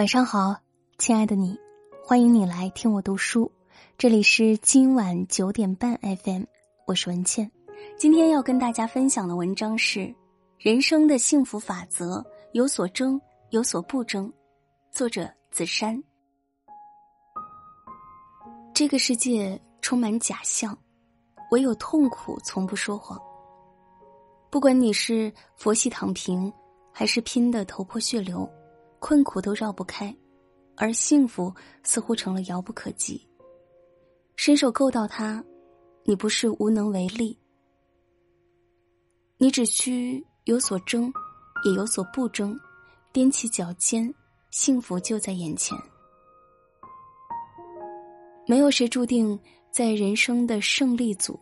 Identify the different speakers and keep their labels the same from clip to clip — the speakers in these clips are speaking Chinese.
Speaker 1: 晚上好，亲爱的你，欢迎你来听我读书。这里是今晚九点半 FM，我是文倩。今天要跟大家分享的文章是《人生的幸福法则：有所争，有所不争》，作者子珊。这个世界充满假象，唯有痛苦从不说谎。不管你是佛系躺平，还是拼得头破血流。困苦都绕不开，而幸福似乎成了遥不可及。伸手够到它，你不是无能为力，你只需有所争，也有所不争，踮起脚尖，幸福就在眼前。没有谁注定在人生的胜利组，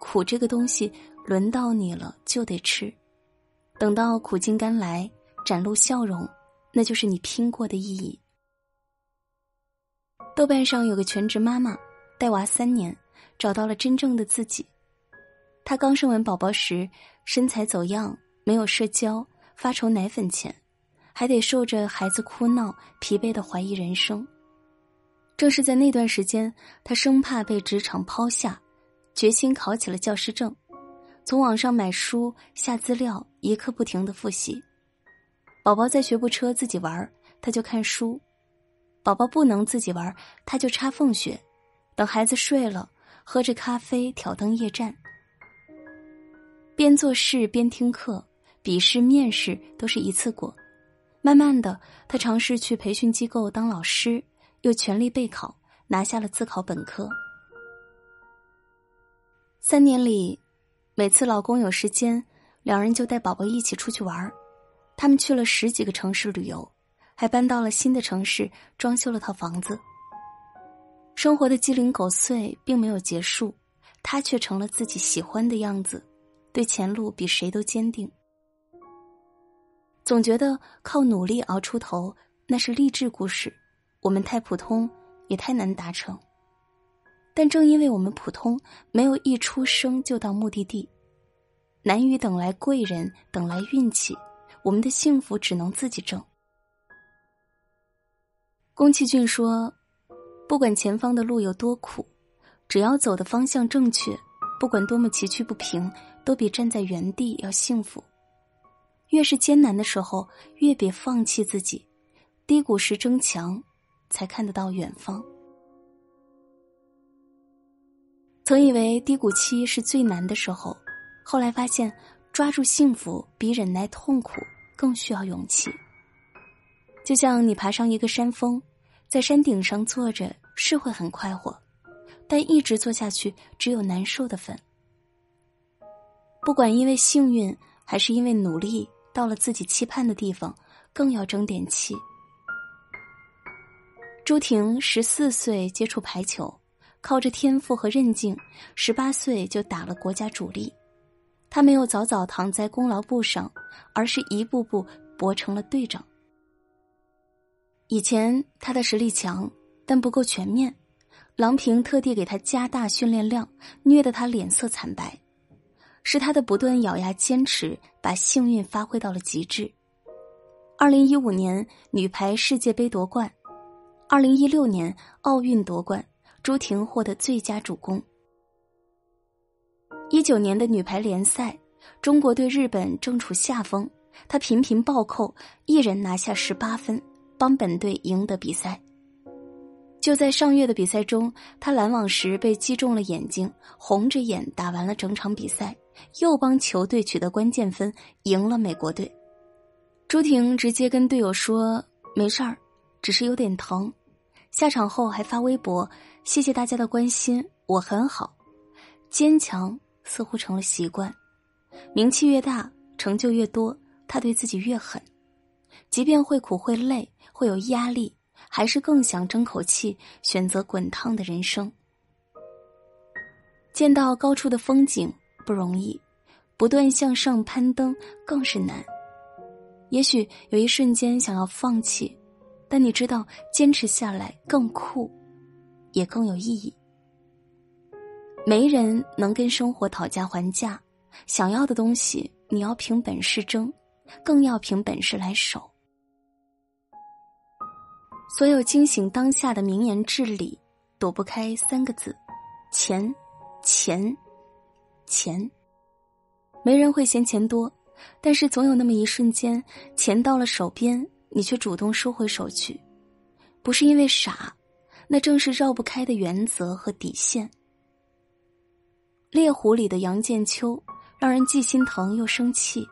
Speaker 1: 苦这个东西轮到你了就得吃，等到苦尽甘来，展露笑容。那就是你拼过的意义。豆瓣上有个全职妈妈，带娃三年，找到了真正的自己。她刚生完宝宝时，身材走样，没有社交，发愁奶粉钱，还得受着孩子哭闹，疲惫的怀疑人生。正是在那段时间，她生怕被职场抛下，决心考起了教师证，从网上买书下资料，一刻不停的复习。宝宝在学步车自己玩，他就看书；宝宝不能自己玩，他就插缝学。等孩子睡了，喝着咖啡挑灯夜战，边做事边听课，笔试、面试都是一次过。慢慢的，他尝试去培训机构当老师，又全力备考，拿下了自考本科。三年里，每次老公有时间，两人就带宝宝一起出去玩他们去了十几个城市旅游，还搬到了新的城市，装修了套房子。生活的鸡零狗碎并没有结束，他却成了自己喜欢的样子，对前路比谁都坚定。总觉得靠努力熬出头那是励志故事，我们太普通，也太难达成。但正因为我们普通，没有一出生就到目的地，难于等来贵人，等来运气。我们的幸福只能自己挣。宫崎骏说：“不管前方的路有多苦，只要走的方向正确，不管多么崎岖不平，都比站在原地要幸福。越是艰难的时候，越别放弃自己。低谷时争强，才看得到远方。”曾以为低谷期是最难的时候，后来发现，抓住幸福比忍耐痛苦。更需要勇气。就像你爬上一个山峰，在山顶上坐着是会很快活，但一直坐下去只有难受的份。不管因为幸运还是因为努力，到了自己期盼的地方，更要争点气。朱婷十四岁接触排球，靠着天赋和韧劲，十八岁就打了国家主力。他没有早早躺在功劳簿上，而是一步步搏成了队长。以前他的实力强，但不够全面，郎平特地给他加大训练量，虐得他脸色惨白。是他的不断咬牙坚持，把幸运发挥到了极致。二零一五年女排世界杯夺冠，二零一六年奥运夺冠，朱婷获得最佳主攻。一九年的女排联赛，中国队日本正处下风，她频频暴扣，一人拿下十八分，帮本队赢得比赛。就在上月的比赛中，她拦网时被击中了眼睛，红着眼打完了整场比赛，又帮球队取得关键分，赢了美国队。朱婷直接跟队友说：“没事儿，只是有点疼。”下场后还发微博：“谢谢大家的关心，我很好，坚强。”似乎成了习惯，名气越大，成就越多，他对自己越狠。即便会苦会累，会有压力，还是更想争口气，选择滚烫的人生。见到高处的风景不容易，不断向上攀登更是难。也许有一瞬间想要放弃，但你知道，坚持下来更酷，也更有意义。没人能跟生活讨价还价，想要的东西你要凭本事争，更要凭本事来守。所有惊醒当下的名言至理，躲不开三个字：钱，钱，钱。没人会嫌钱多，但是总有那么一瞬间，钱到了手边，你却主动收回手去，不是因为傻，那正是绕不开的原则和底线。猎狐里的杨建秋，让人既心疼又生气。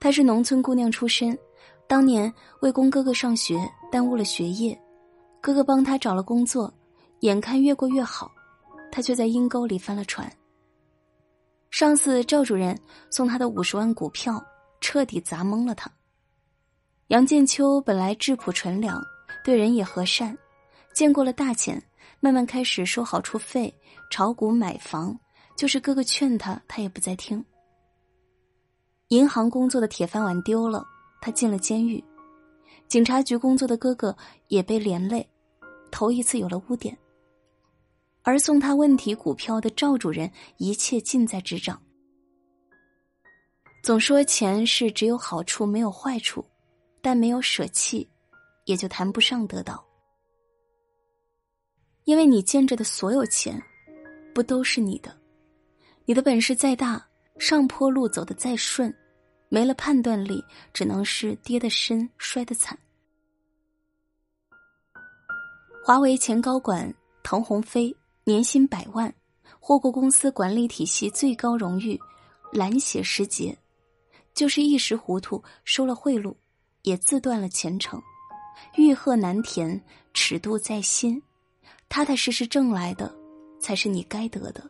Speaker 1: 她是农村姑娘出身，当年为供哥哥上学，耽误了学业，哥哥帮她找了工作，眼看越过越好，她却在阴沟里翻了船。上次赵主任送他的五十万股票，彻底砸懵了他。杨建秋本来质朴纯良，对人也和善，见过了大钱，慢慢开始收好处费，炒股买房，就是哥哥劝他，他也不再听。银行工作的铁饭碗丢了，他进了监狱；警察局工作的哥哥也被连累，头一次有了污点。而送他问题股票的赵主任，一切尽在执掌。总说钱是只有好处没有坏处，但没有舍弃，也就谈不上得到。因为你见着的所有钱，不都是你的？你的本事再大，上坡路走得再顺，没了判断力，只能是跌得深，摔得惨。华为前高管滕鸿飞。年薪百万，获过公司管理体系最高荣誉“蓝血时节”，就是一时糊涂收了贿赂，也自断了前程。欲壑难填，尺度在心，踏踏实实挣来的，才是你该得的。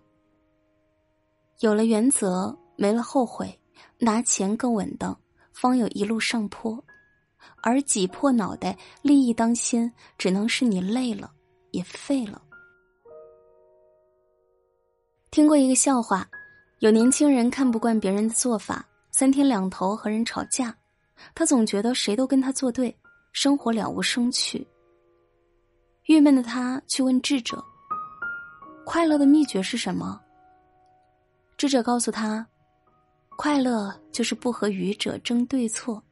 Speaker 1: 有了原则，没了后悔，拿钱更稳当，方有一路上坡。而挤破脑袋，利益当先，只能是你累了，也废了。听过一个笑话，有年轻人看不惯别人的做法，三天两头和人吵架，他总觉得谁都跟他作对，生活了无生趣。郁闷的他去问智者：“快乐的秘诀是什么？”智者告诉他：“快乐就是不和愚者争对错。”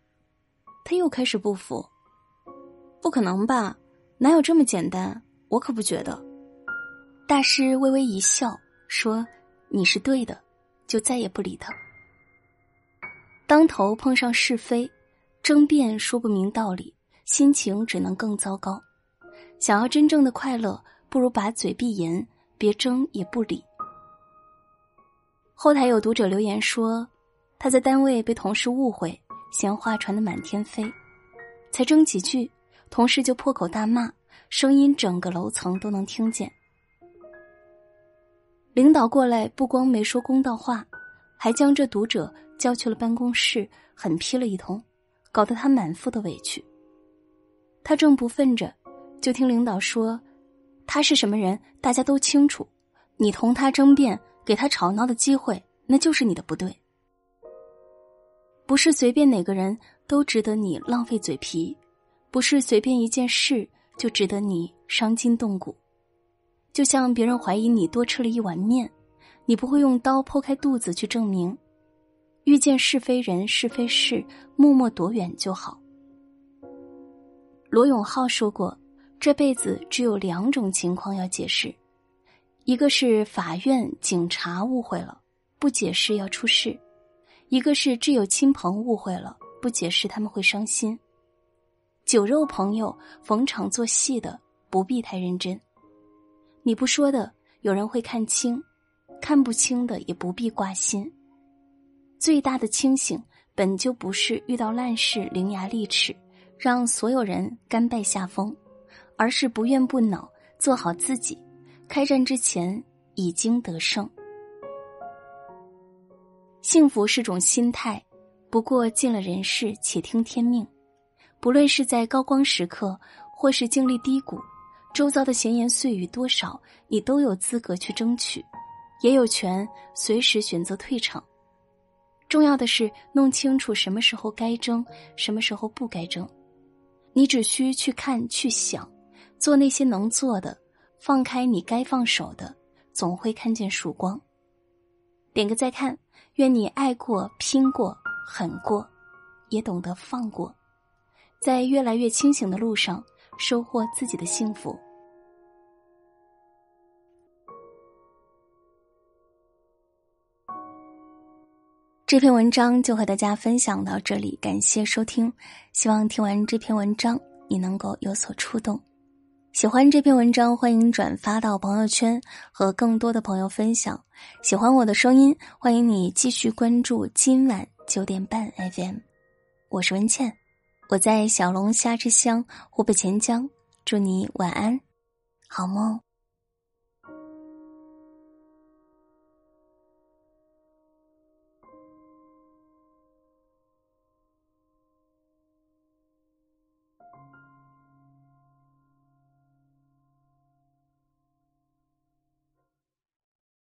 Speaker 1: 他又开始不服：“不可能吧？哪有这么简单？我可不觉得。”大师微微一笑。说你是对的，就再也不理他。当头碰上是非，争辩说不明道理，心情只能更糟糕。想要真正的快乐，不如把嘴闭严，别争也不理。后台有读者留言说，他在单位被同事误会，闲话传得满天飞，才争几句，同事就破口大骂，声音整个楼层都能听见。领导过来，不光没说公道话，还将这读者叫去了办公室，狠批了一通，搞得他满腹的委屈。他正不忿着，就听领导说：“他是什么人，大家都清楚。你同他争辩，给他吵闹的机会，那就是你的不对。不是随便哪个人都值得你浪费嘴皮，不是随便一件事就值得你伤筋动骨。”就像别人怀疑你多吃了一碗面，你不会用刀剖开肚子去证明。遇见是非人是非事，默默躲远就好。罗永浩说过，这辈子只有两种情况要解释：一个是法院、警察误会了，不解释要出事；一个是挚友亲朋误会了，不解释他们会伤心。酒肉朋友逢场作戏的，不必太认真。你不说的，有人会看清；看不清的，也不必挂心。最大的清醒，本就不是遇到烂事伶牙俐齿，让所有人甘拜下风，而是不怨不恼，做好自己。开战之前已经得胜。幸福是种心态，不过尽了人事，且听天命。不论是在高光时刻，或是经历低谷。周遭的闲言碎语多少，你都有资格去争取，也有权随时选择退场。重要的是弄清楚什么时候该争，什么时候不该争。你只需去看、去想，做那些能做的，放开你该放手的，总会看见曙光。点个再看，愿你爱过、拼过、狠过，也懂得放过，在越来越清醒的路上。收获自己的幸福。这篇文章就和大家分享到这里，感谢收听。希望听完这篇文章，你能够有所触动。喜欢这篇文章，欢迎转发到朋友圈和更多的朋友分享。喜欢我的声音，欢迎你继续关注今晚九点半 FM。我是文倩，我在小龙虾之乡湖北潜江，祝你晚安，好梦。